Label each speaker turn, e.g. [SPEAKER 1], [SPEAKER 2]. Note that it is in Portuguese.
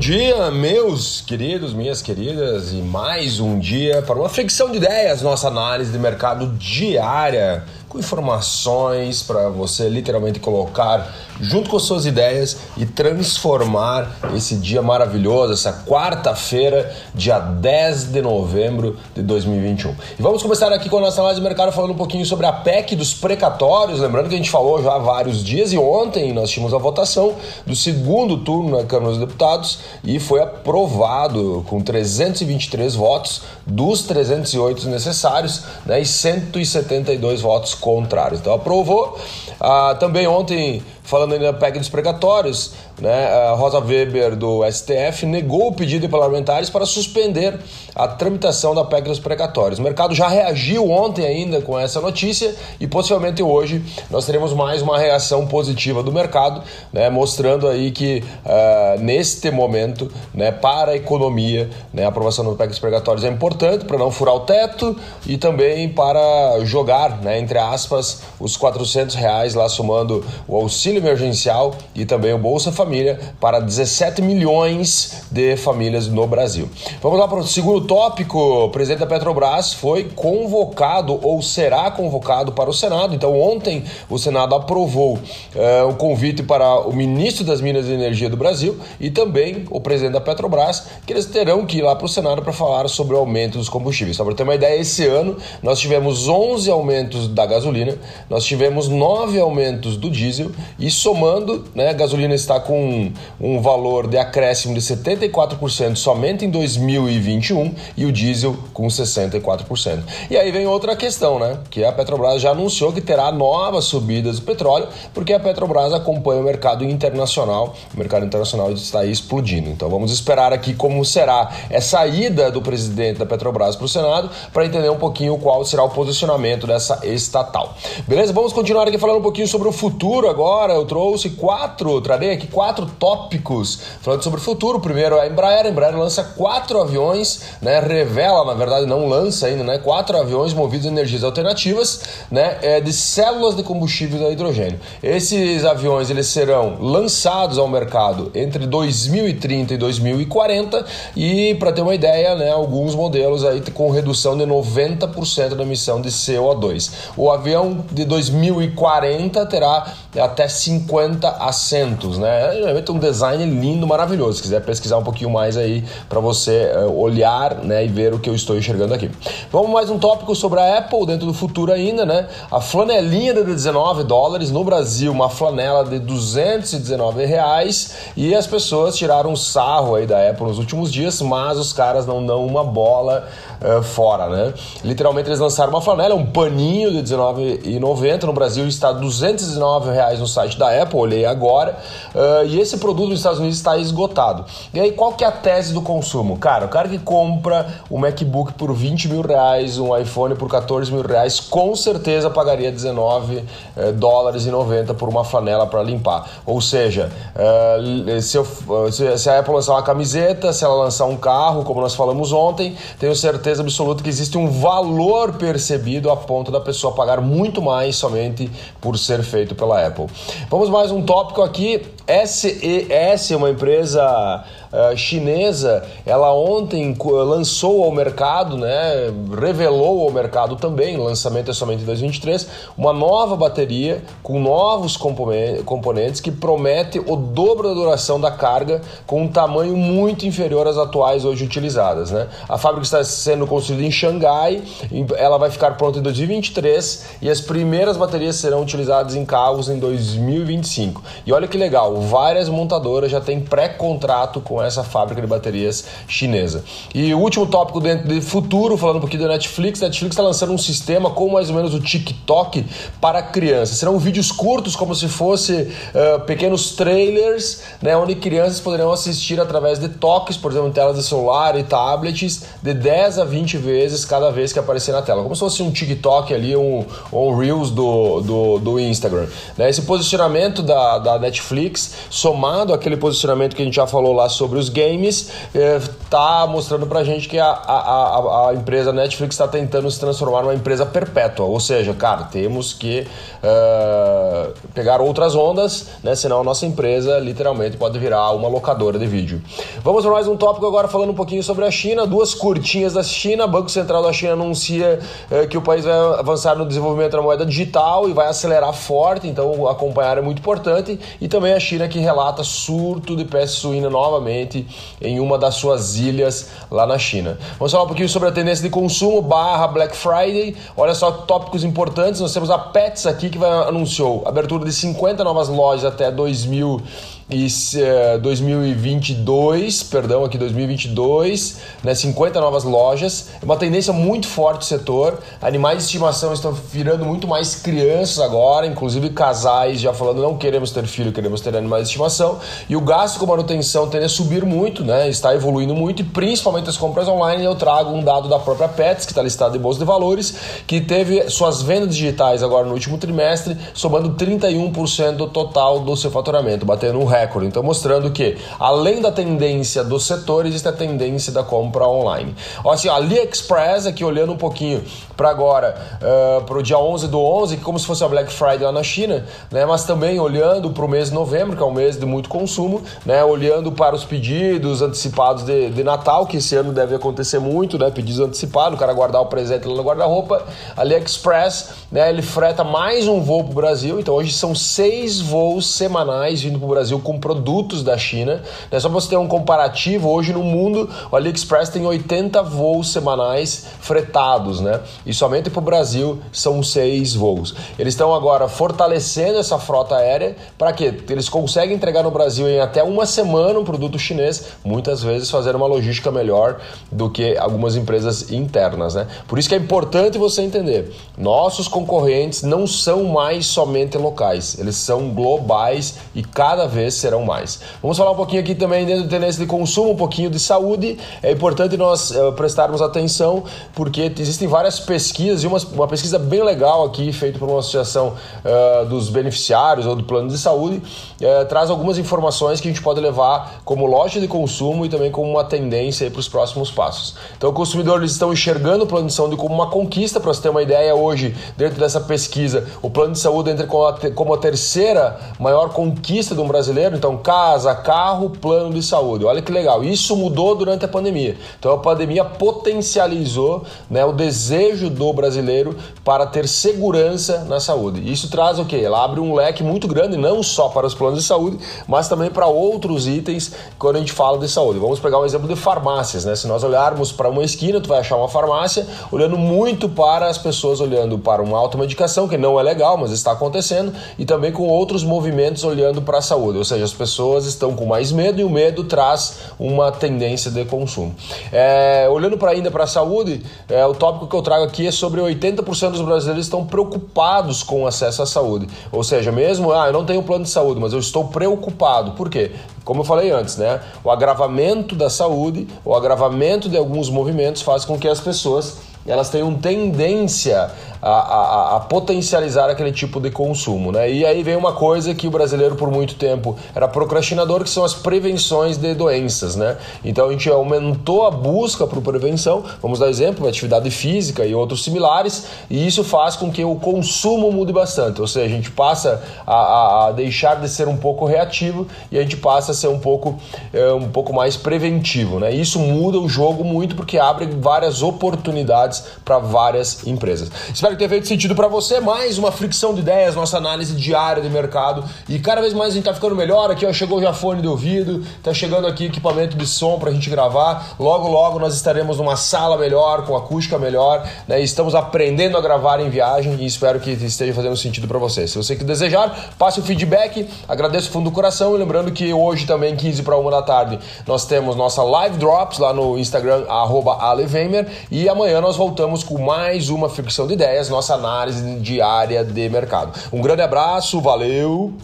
[SPEAKER 1] dia, meus queridos, minhas queridas, e mais um dia para uma fricção de ideias, nossa análise de mercado diária com informações para você literalmente colocar junto com suas ideias e transformar esse dia maravilhoso, essa quarta-feira, dia 10 de novembro de 2021. E vamos começar aqui com a nossa análise de mercado falando um pouquinho sobre a PEC dos precatórios, lembrando que a gente falou já há vários dias e ontem nós tínhamos a votação do segundo turno na Câmara dos Deputados e foi aprovado com 323 votos dos 308 necessários né, e 172 votos contrários. Então aprovou. Ah, também ontem falando ainda da PEC dos precatórios, né, a Rosa Weber do STF negou o pedido de parlamentares para suspender a tramitação da PEC dos precatórios. O mercado já reagiu ontem ainda com essa notícia e possivelmente hoje nós teremos mais uma reação positiva do mercado, né, mostrando aí que uh, neste momento, né, para a economia, né, a aprovação da PEC dos precatórios é importante para não furar o teto e também para jogar, né, entre aspas, os 400 reais lá somando o auxílio emergencial e também o Bolsa Família para 17 milhões de famílias no Brasil. Vamos lá para o segundo tópico. O presidente da Petrobras foi convocado ou será convocado para o Senado. Então, ontem o Senado aprovou uh, o convite para o ministro das Minas e Energia do Brasil e também o presidente da Petrobras, que eles terão que ir lá para o Senado para falar sobre o aumento dos combustíveis. Só para ter uma ideia, esse ano nós tivemos 11 aumentos da gasolina, nós tivemos 9 aumentos do diesel e somando, né, a gasolina está com um valor de acréscimo de 74% somente em 2021 e o diesel com 64%. E aí vem outra questão, né? Que a Petrobras já anunciou que terá novas subidas do petróleo, porque a Petrobras acompanha o mercado internacional. O mercado internacional está aí explodindo. Então vamos esperar aqui como será essa ida do presidente da Petrobras para o Senado para entender um pouquinho qual será o posicionamento dessa estatal. Beleza? Vamos continuar aqui falando um pouquinho sobre o futuro agora eu trouxe quatro, trarei aqui quatro tópicos falando sobre o futuro. O primeiro é a Embraer. A Embraer lança quatro aviões, né? Revela, na verdade, não lança ainda, né? Quatro aviões movidos a energias alternativas, né? É, de células de combustível a hidrogênio. Esses aviões eles serão lançados ao mercado entre 2030 e 2040 e, para ter uma ideia, né? Alguns modelos aí com redução de 90% da emissão de CO2. O avião de 2040 terá até 50 assentos, né? É um design lindo, maravilhoso. Se quiser pesquisar um pouquinho mais aí para você uh, olhar, né, e ver o que eu estou enxergando aqui. Vamos mais um tópico sobre a Apple dentro do futuro ainda, né? A flanelinha de 19 dólares no Brasil, uma flanela de 219 reais e as pessoas tiraram sarro aí da Apple nos últimos dias, mas os caras não dão uma bola uh, fora, né? Literalmente eles lançaram uma flanela, um paninho de 19,90 no Brasil está 219 reais no site da Apple, olhei agora, uh, e esse produto nos Estados Unidos está esgotado. E aí, qual que é a tese do consumo? Cara, o cara que compra um MacBook por 20 mil reais, um iPhone por 14 mil reais, com certeza pagaria 19 uh, dólares e 90 por uma flanela para limpar. Ou seja, uh, se, eu, se, a Apple lançar uma camiseta, se ela lançar um carro, como nós falamos ontem, tenho certeza absoluta que existe um valor percebido a ponto da pessoa pagar muito mais somente por ser feito pela Apple. Vamos mais um tópico aqui. SES uma empresa uh, chinesa. Ela ontem lançou ao mercado, né, revelou ao mercado também, o lançamento é somente em 2023, uma nova bateria com novos componentes que promete o dobro da duração da carga com um tamanho muito inferior às atuais hoje utilizadas. Né? A fábrica está sendo construída em Xangai, ela vai ficar pronta em 2023 e as primeiras baterias serão utilizadas em carros em 2025. E olha que legal, várias montadoras já têm pré-contrato com essa fábrica de baterias chinesa. E o último tópico dentro de futuro, falando um pouquinho da Netflix, a Netflix está lançando um sistema com mais ou menos o TikTok para crianças. Serão vídeos curtos, como se fosse uh, pequenos trailers, né, onde crianças poderão assistir através de toques, por exemplo, em telas de celular e tablets, de 10 a 20 vezes cada vez que aparecer na tela. Como se fosse um TikTok ali, um, um Reels do, do, do Instagram. Né? Esse posicionamento da, da Netflix somado aquele posicionamento que a gente já falou lá sobre os games, está é, mostrando para a gente que a, a, a, empresa Netflix está tentando se transformar numa empresa perpétua. Ou seja, cara, temos que uh, pegar outras ondas, né? senão a nossa empresa literalmente pode virar uma locadora de vídeo. Vamos para mais um tópico agora falando um pouquinho sobre a China. Duas curtinhas da China. Banco Central da China anuncia uh, que o país vai avançar no desenvolvimento da moeda digital e vai acelerar forte, então acompanhar é muito importante. E também a China que relata surto de peste suína novamente em uma das suas ilhas lá na China. Vamos falar um pouquinho sobre a tendência de consumo barra Black Friday. Olha só tópicos importantes. Nós temos a Pets aqui que vai, anunciou abertura de 50 novas lojas até 2000 e uh, 2022, perdão, aqui 2022, né, 50 novas lojas. É uma tendência muito forte do setor. Animais de estimação estão virando muito mais crianças agora, inclusive casais já falando não queremos ter filho, queremos ter animais de estimação. E o gasto com manutenção tende a subir muito, né, está evoluindo muito e principalmente as compras online. Eu trago um dado da própria Pets, que está listado em bolsa de valores, que teve suas vendas digitais agora no último trimestre, somando 31% do total do seu faturamento, batendo um recorde recorde. Então, mostrando que, além da tendência do setor, existe a tendência da compra online. Ó, assim, AliExpress, aqui olhando um pouquinho para agora, uh, para o dia 11 do 11, que como se fosse a Black Friday lá na China, né? mas também olhando para o mês de novembro, que é um mês de muito consumo, né? olhando para os pedidos antecipados de, de Natal, que esse ano deve acontecer muito, né? pedidos antecipados, o cara guardar o presente lá no guarda-roupa. AliExpress, né? ele freta mais um voo para o Brasil, então hoje são seis voos semanais vindo para o Brasil com produtos da China. Né? Só para você ter um comparativo, hoje no mundo o AliExpress tem 80 voos semanais fretados, né? E somente para o Brasil são seis voos. Eles estão agora fortalecendo essa frota aérea para que eles conseguem entregar no Brasil em até uma semana um produto chinês, muitas vezes fazendo uma logística melhor do que algumas empresas internas, né? Por isso que é importante você entender, nossos concorrentes não são mais somente locais, eles são globais e cada vez serão mais. Vamos falar um pouquinho aqui também dentro do tendência de consumo, um pouquinho de saúde. É importante nós uh, prestarmos atenção porque existem várias pesquisas e uma, uma pesquisa bem legal aqui feita por uma associação uh, dos beneficiários ou do plano de saúde uh, traz algumas informações que a gente pode levar como loja de consumo e também como uma tendência para os próximos passos. Então, os consumidores estão enxergando o plano de saúde como uma conquista. Para você ter uma ideia, hoje, dentro dessa pesquisa, o plano de saúde entra como a terceira maior conquista de um brasileiro dinheiro, então casa, carro, plano de saúde. Olha que legal. Isso mudou durante a pandemia. Então a pandemia potencializou né, o desejo do brasileiro para ter segurança na saúde. Isso traz o quê? Ela abre um leque muito grande, não só para os planos de saúde, mas também para outros itens quando a gente fala de saúde. Vamos pegar um exemplo de farmácias, né? Se nós olharmos para uma esquina, tu vai achar uma farmácia olhando muito para as pessoas olhando para uma automedicação, que não é legal, mas está acontecendo, e também com outros movimentos olhando para a saúde. Seja, as pessoas estão com mais medo e o medo traz uma tendência de consumo. É, olhando para ainda para a saúde, é, o tópico que eu trago aqui é sobre 80% dos brasileiros estão preocupados com o acesso à saúde. Ou seja, mesmo, ah, eu não tenho plano de saúde, mas eu estou preocupado. Por quê? Como eu falei antes, né? O agravamento da saúde, o agravamento de alguns movimentos faz com que as pessoas elas tenham tendência a, a, a, potencializar aquele tipo de consumo. Né? E aí vem uma coisa que o brasileiro por muito tempo era procrastinador, que são as prevenções de doenças. Né? Então a gente aumentou a busca por prevenção, vamos dar exemplo, atividade física e outros similares, e isso faz com que o consumo mude bastante, ou seja, a gente passa a, a deixar de ser um pouco reativo e a gente passa a ser um pouco, é, um pouco mais preventivo. Né? Isso muda o jogo muito porque abre várias oportunidades para várias empresas. Espero Espero ter feito sentido para você. Mais uma fricção de ideias, nossa análise diária de mercado. E cada vez mais a gente tá ficando melhor. Aqui ó, chegou já fone de ouvido, tá chegando aqui equipamento de som pra gente gravar. Logo, logo nós estaremos numa sala melhor, com acústica melhor. Né? Estamos aprendendo a gravar em viagem e espero que esteja fazendo sentido para você. Se você que desejar, passe o feedback. Agradeço o fundo do coração. E lembrando que hoje também, 15 para 1 da tarde, nós temos nossa live drops lá no Instagram, Alevemer. E amanhã nós voltamos com mais uma fricção de ideias, nossa análise diária de mercado. Um grande abraço, valeu!